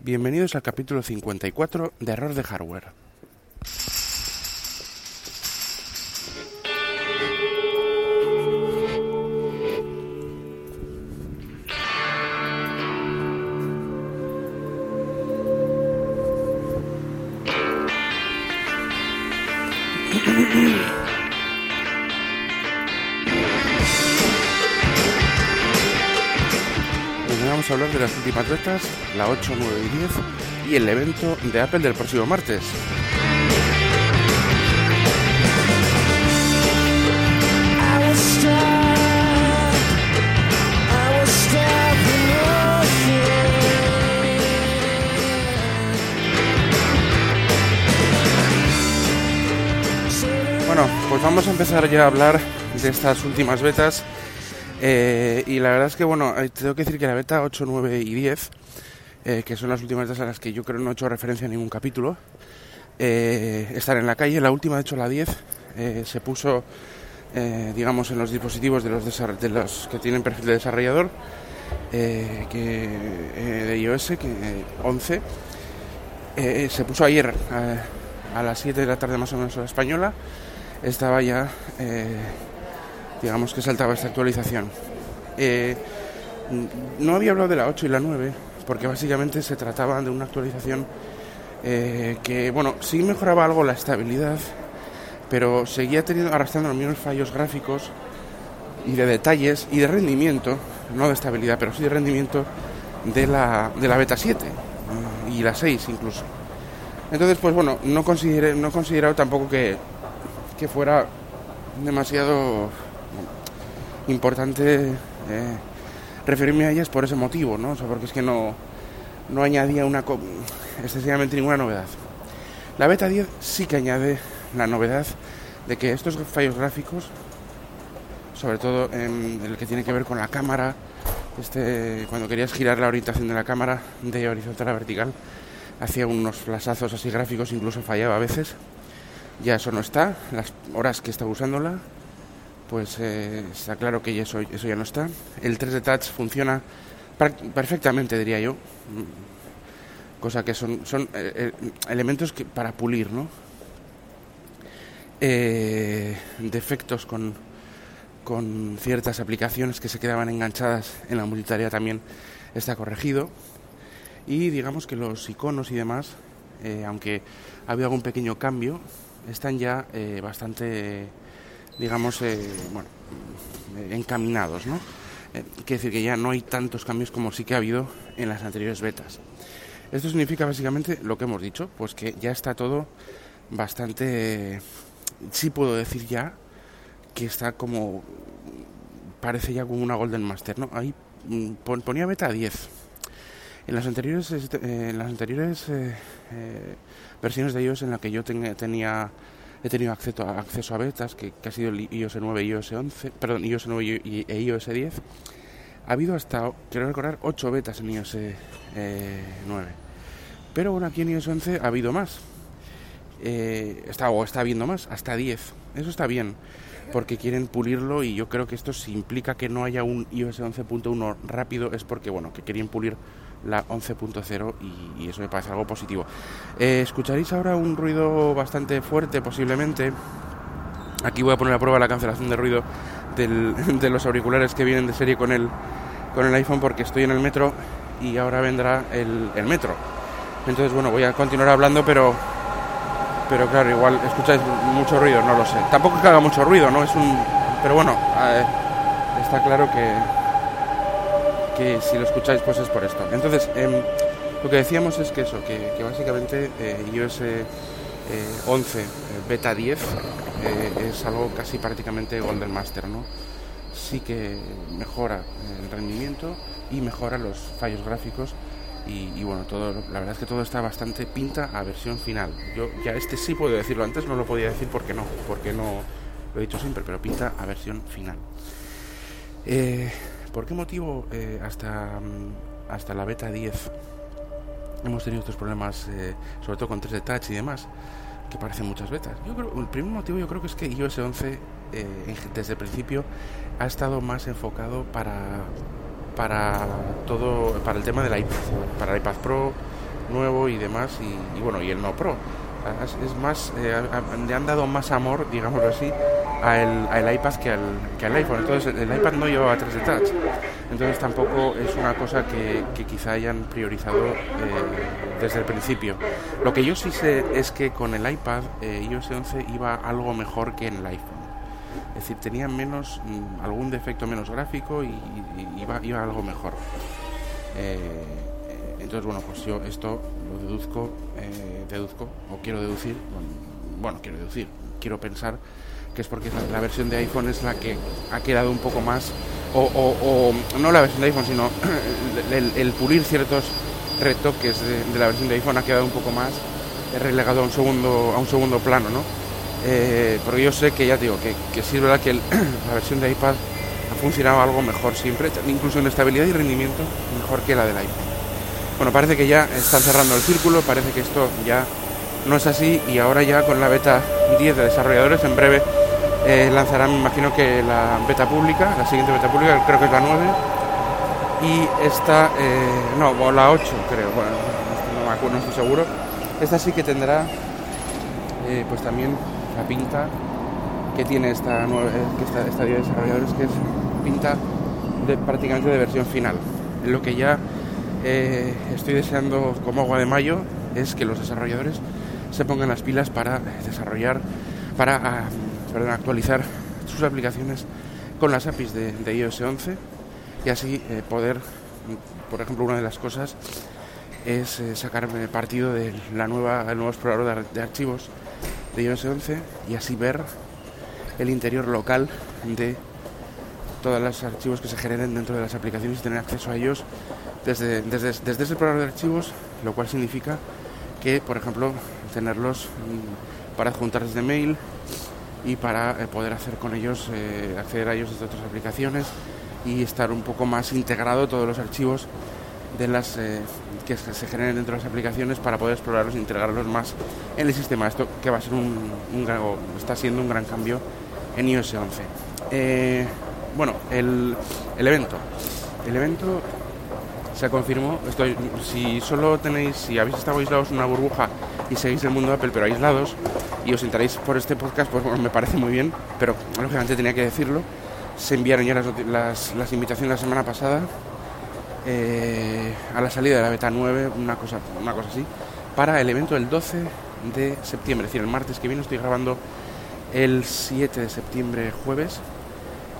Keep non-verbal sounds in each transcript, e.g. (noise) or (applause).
Bienvenidos al capítulo 54 de Error de Hardware. Hablar de las últimas betas, la 8, 9 y 10 y el evento de Apple del próximo martes. Bueno, pues vamos a empezar ya a hablar de estas últimas betas. Eh, y la verdad es que, bueno, eh, tengo que decir que la beta 8, 9 y 10, eh, que son las últimas a las que yo creo no he hecho referencia en ningún capítulo, eh, están en la calle. La última, de hecho, la 10, eh, se puso, digamos, en los dispositivos de los, que tienen perfil de desarrollador, que, de iOS, que eh, 11. Eh, se puso ayer a las 7 de la tarde más o menos hora española. Estaba ya, digamos que saltaba esta actualización. Eh, no había hablado de la 8 y la 9 porque básicamente se trataba de una actualización eh, que, bueno, sí mejoraba algo la estabilidad, pero seguía teniendo, arrastrando los mismos fallos gráficos y de detalles y de rendimiento, no de estabilidad, pero sí de rendimiento de la, de la beta 7 mm, y la 6 incluso. Entonces, pues bueno, no consideré, no he considerado tampoco que, que fuera demasiado importante eh, referirme a ellas por ese motivo, ¿no? Porque es que no, no añadía una excesivamente ninguna novedad. La beta 10 sí que añade la novedad de que estos fallos gráficos, sobre todo en el que tiene que ver con la cámara, este, cuando querías girar la orientación de la cámara de horizontal a vertical, hacía unos flasazos así gráficos, incluso fallaba a veces. Ya eso no está, las horas que estaba usándola, pues eh, está claro que eso, eso ya no está. El 3D Touch funciona perfectamente, diría yo. Mm, Cosa que son, son eh, eh, elementos que, para pulir, ¿no? Eh, defectos con, con ciertas aplicaciones que se quedaban enganchadas en la multitarea también está corregido. Y digamos que los iconos y demás, eh, aunque ha habido algún pequeño cambio, están ya bastante, digamos, eh, bueno, eh, encaminados, ¿no? Eh, quiere decir que ya no hay tantos cambios como sí que ha habido en las anteriores betas. Esto significa básicamente lo que hemos dicho, pues que ya está todo bastante, sí puedo decir ya, que está como, parece ya como una Golden Master, ¿no? Ahí mm, pon- ponía beta 10. En las anteriores, este, eh, en las anteriores versiones de iOS en la que yo ten- tenía he tenido acceso a, acceso a betas, que, que ha sido el iOS 9 y iOS 11, perdón, iOS 9 y, e iOS 10, ha habido hasta, quiero recordar, 8 betas en iOS eh, 9. Pero bueno, aquí en iOS 11 ha habido más. Eh, está, o está habiendo más, hasta 10. Eso está bien, porque quieren pulirlo y yo creo que esto si implica que no haya un iOS 11.1 rápido es porque, bueno, que querían pulir la 11.0 y, eso me parece algo positivo. Eh, escucharéis ahora un ruido bastante fuerte posiblemente. Aquí voy a poner a prueba la cancelación de ruido del- (laughs) de los auriculares que vienen de serie con el, con el iPhone porque estoy en el metro y ahora vendrá el, el metro. Entonces, bueno, voy a continuar hablando, pero pero claro, igual escucháis mucho ruido, no lo sé. Tampoco es que haga mucho ruido, ¿no? Es un... Pero bueno, eh, está claro que, que si lo escucháis pues es por esto. Entonces, em, lo que decíamos es que eso, que, básicamente eh, iOS eh, 11, eh, beta 10, eh, es algo casi prácticamente Golden Master, ¿no? Sí que mejora el rendimiento y mejora los fallos gráficos y, bueno, todo, la verdad es que todo está bastante pinta a versión final. Yo ya este sí puedo decirlo, antes no lo podía decir porque no, porque no lo he dicho siempre, pero pinta a versión final. Eh, ¿Por qué motivo eh, hasta, mm, hasta la beta 10 hemos tenido estos problemas, eh, sobre todo con 3D Touch y demás, que parecen muchas betas? Yo creo, el primer motivo yo creo que es que iOS 11 eh, desde el principio ha estado más enfocado para para todo para el tema del iPad para el iPad Pro nuevo y demás, y bueno, y el no Pro. Es, más, eh, le han dado más amor, digámoslo así, al, al iPad que al, que al iPhone. Entonces el, iPad no llevaba 3D Touch. Entonces tampoco es una cosa que, que quizá hayan priorizado eh, desde el principio. Lo que yo sí sé es que con el iPad eh, iOS 11 iba algo mejor que en el iPhone. Es decir, tenía menos, mm, algún defecto menos gráfico y, iba, iba algo mejor. Eh, entonces, bueno, pues yo esto lo deduzco, eh, deduzco, o quiero deducir, bueno, quiero deducir, quiero pensar que es porque la, versión de iPhone es la que ha quedado un poco más, o, no la versión de iPhone, sino (clears throat) el, pulir ciertos retoques de, la versión de iPhone ha quedado un poco más relegado a un segundo, a un segundo plano, ¿no? Eh, porque yo sé que ya digo que, sí es verdad que (clears throat) la versión de iPad ha funcionado algo mejor siempre, incluso en estabilidad y rendimiento, mejor que la del iPhone. Bueno, parece que ya están cerrando el círculo, parece que esto ya no es así y ahora ya con la beta 10 de desarrolladores en breve eh, lanzarán, me imagino que la beta pública, la siguiente beta pública, creo que es la 9 y esta, eh, no, o la 8 creo, bueno, no, me acuerdo, estoy seguro. Esta sí que tendrá eh, pues también la pinta que tiene esta, nueva, eh, que esta, esta de desarrolladores, que es pinta de, prácticamente de versión final. Lo que ya eh, estoy deseando como agua de mayo es que los desarrolladores se pongan las pilas para desarrollar, para perdón, actualizar sus aplicaciones con las APIs de, iOS 11 y así eh, poder, por ejemplo, una de las cosas es eh, sacarme partido de la nueva, el nuevo explorador de, de archivos de iOS 11 y así ver el interior local de todos los archivos que se generen dentro de las aplicaciones y tener acceso a ellos desde, desde, desde ese explorador de archivos, lo cual significa que, por ejemplo, tenerlos mm, para adjuntar desde mail y para eh, poder hacer con ellos, eh, acceder a ellos desde otras aplicaciones y estar un poco más integrado todos los archivos de las eh, que se generen dentro de las aplicaciones para poder explorarlos e integrarlos más en el sistema. Esto que va a ser un, gran- o está siendo un gran cambio en iOS 11. Eh, bueno, el, el evento. El evento se confirmó. Estoy, si solo tenéis, si habéis estado aislados en una burbuja y seguís el mundo Apple, pero aislados, y os enteráis por este podcast, pues bueno, me parece muy bien, pero lógicamente tenía que decirlo. Se enviaron ya las, las, las invitaciones la semana pasada eh, a la salida de la beta 9, una cosa, una cosa así, para el evento del 12 de septiembre, es decir, el martes que viene estoy grabando el 7 de septiembre jueves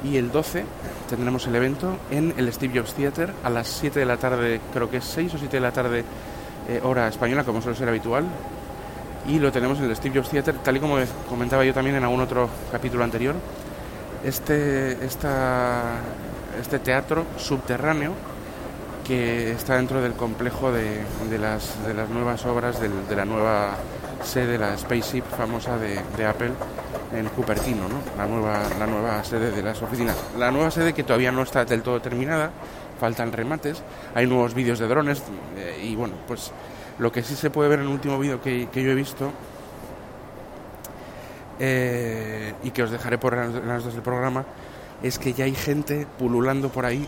y el 12 tendremos el evento en el Steve Jobs Theater a las 7 de la tarde, creo que es 6 o 7 de la tarde eh, hora española, como suele ser habitual. Y lo tenemos en el Steve Jobs Theater, tal y como comentaba yo también en algún otro capítulo anterior. Este, esta, este teatro subterráneo que está dentro del complejo de, de las, de las nuevas obras de la nueva sede, la Spaceship famosa de, Apple en Cupertino, ¿no? la, nueva, la nueva sede de las oficinas. La nueva sede que todavía no está del todo terminada, faltan remates, hay nuevos vídeos de drones eh, y bueno, pues lo que sí se puede ver en el último vídeo que, que yo he visto eh, y que os dejaré por las notas del programa es que ya hay gente pululando por ahí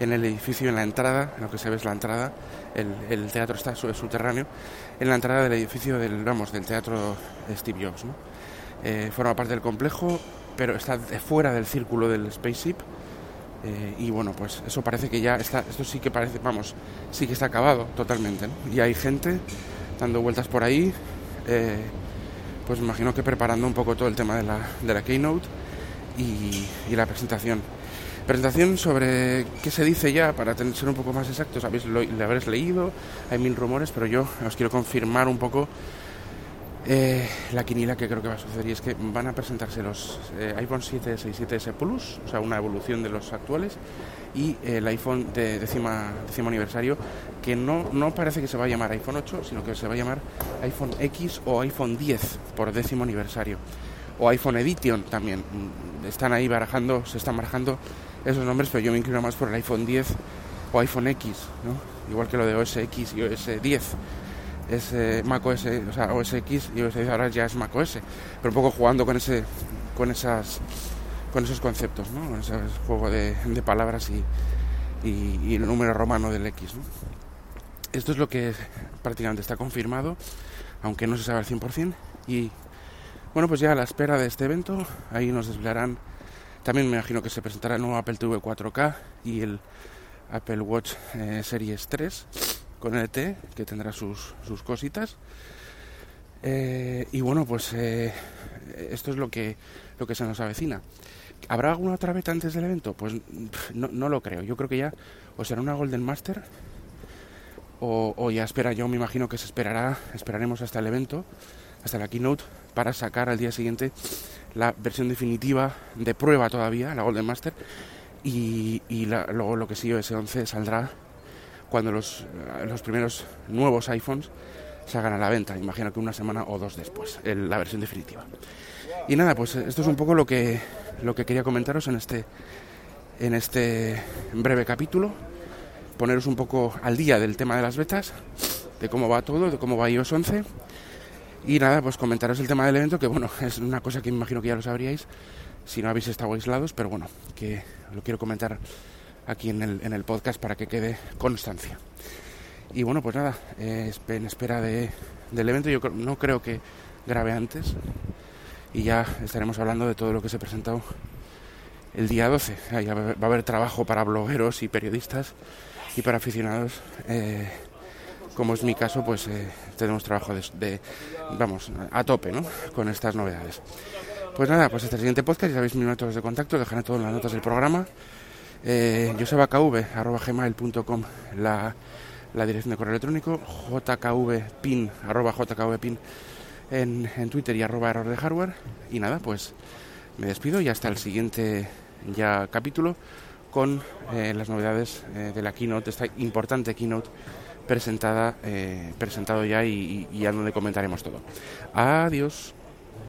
en el edificio, en la entrada, lo que se ve es la entrada, el, teatro está su- subterráneo, en la entrada del edificio del, vamos, del teatro Steve Jobs, ¿no? Eh, forma parte del complejo, pero está fuera del círculo del spaceship. eh, y bueno, pues eso parece que ya está, esto sí que parece, vamos, sí que está acabado totalmente. Y hay gente dando vueltas por ahí, eh, pues imagino que preparando un poco todo el tema de la, keynote y la presentación. Presentación sobre qué se dice ya, para ser un poco más exactos. Habéis lo, habréis leído, hay mil rumores, pero yo os quiero confirmar un poco eh, la quinila que creo que va a suceder y es que van a presentarse los eh, iPhone 7, 6, 7S Plus, o sea, una evolución de los actuales, y el iPhone de décima, décimo aniversario, que no, no parece que se va a llamar iPhone 8, sino que se va a llamar iPhone X o iPhone 10 por décimo aniversario. O iPhone Edition también. Mm, Están ahí barajando, se están barajando esos nombres, pero yo me inclino más por el iPhone 10 o iPhone X, ¿no? Igual que lo de OS X y OS 10 es eh, Mac OS, o sea, OS X y OS 10 ahora ya es Mac OS, pero un poco jugando con ese con esas con esos conceptos, ¿no? Con ese juego de, de palabras y, y, y el número romano del X, ¿no? Esto es lo que prácticamente está confirmado, aunque no se sabe al 100%. Y bueno, pues ya a la espera de este evento, ahí nos desvelarán. También me imagino que se presentará el nuevo Apple TV 4K y el Apple Watch eh, Series 3 con LT, que tendrá sus, sus cositas. Eh, y bueno, pues eh, esto es lo que, lo que se nos avecina. ¿Habrá alguna otra beta antes del evento? Pues no, no lo creo. Yo creo que ya o será una Golden Master o, o, ya espera, yo me imagino que se esperará, esperaremos hasta el evento, hasta la keynote, para sacar al día siguiente la versión definitiva de prueba todavía, la Golden Master, y, luego lo que sí, iOS 11 saldrá cuando los, los primeros nuevos iPhones salgan a la venta, imagino que una semana o dos después, la versión definitiva. Y nada, pues esto es un poco lo que, lo que quería comentaros en este, en este breve capítulo, poneros un poco al día del tema de las betas, de cómo va todo, de cómo va iOS 11. Y nada, pues comentaros el tema del evento, que bueno, (laughs) es una cosa que imagino que ya lo sabríais, si no habéis estado aislados, pero bueno, que lo quiero comentar aquí en el, en el podcast para que quede constancia. Y bueno, pues nada, eh, en espera de, del evento, yo no creo que grabe antes y ya estaremos hablando de todo lo que se ha presentado el día 12. Ahí va a haber trabajo para blogueros y periodistas y para aficionados. Eh, como es mi caso, pues eh, tenemos trabajo de, vamos, a tope, ¿no? Con estas novedades. Pues nada, pues hasta el siguiente podcast, ya sabéis mis métodos de contacto, dejaré todo en las notas del programa. Eh, la, la dirección de correo electrónico, jkvpin, arroba jkvpin en, en Twitter y arroba error de hardware. Y nada, pues me despido y hasta el siguiente ya capítulo con eh, las novedades eh, de la keynote, esta importante keynote presentada, eh, presentado ya y, y ya donde comentaremos todo. Adiós.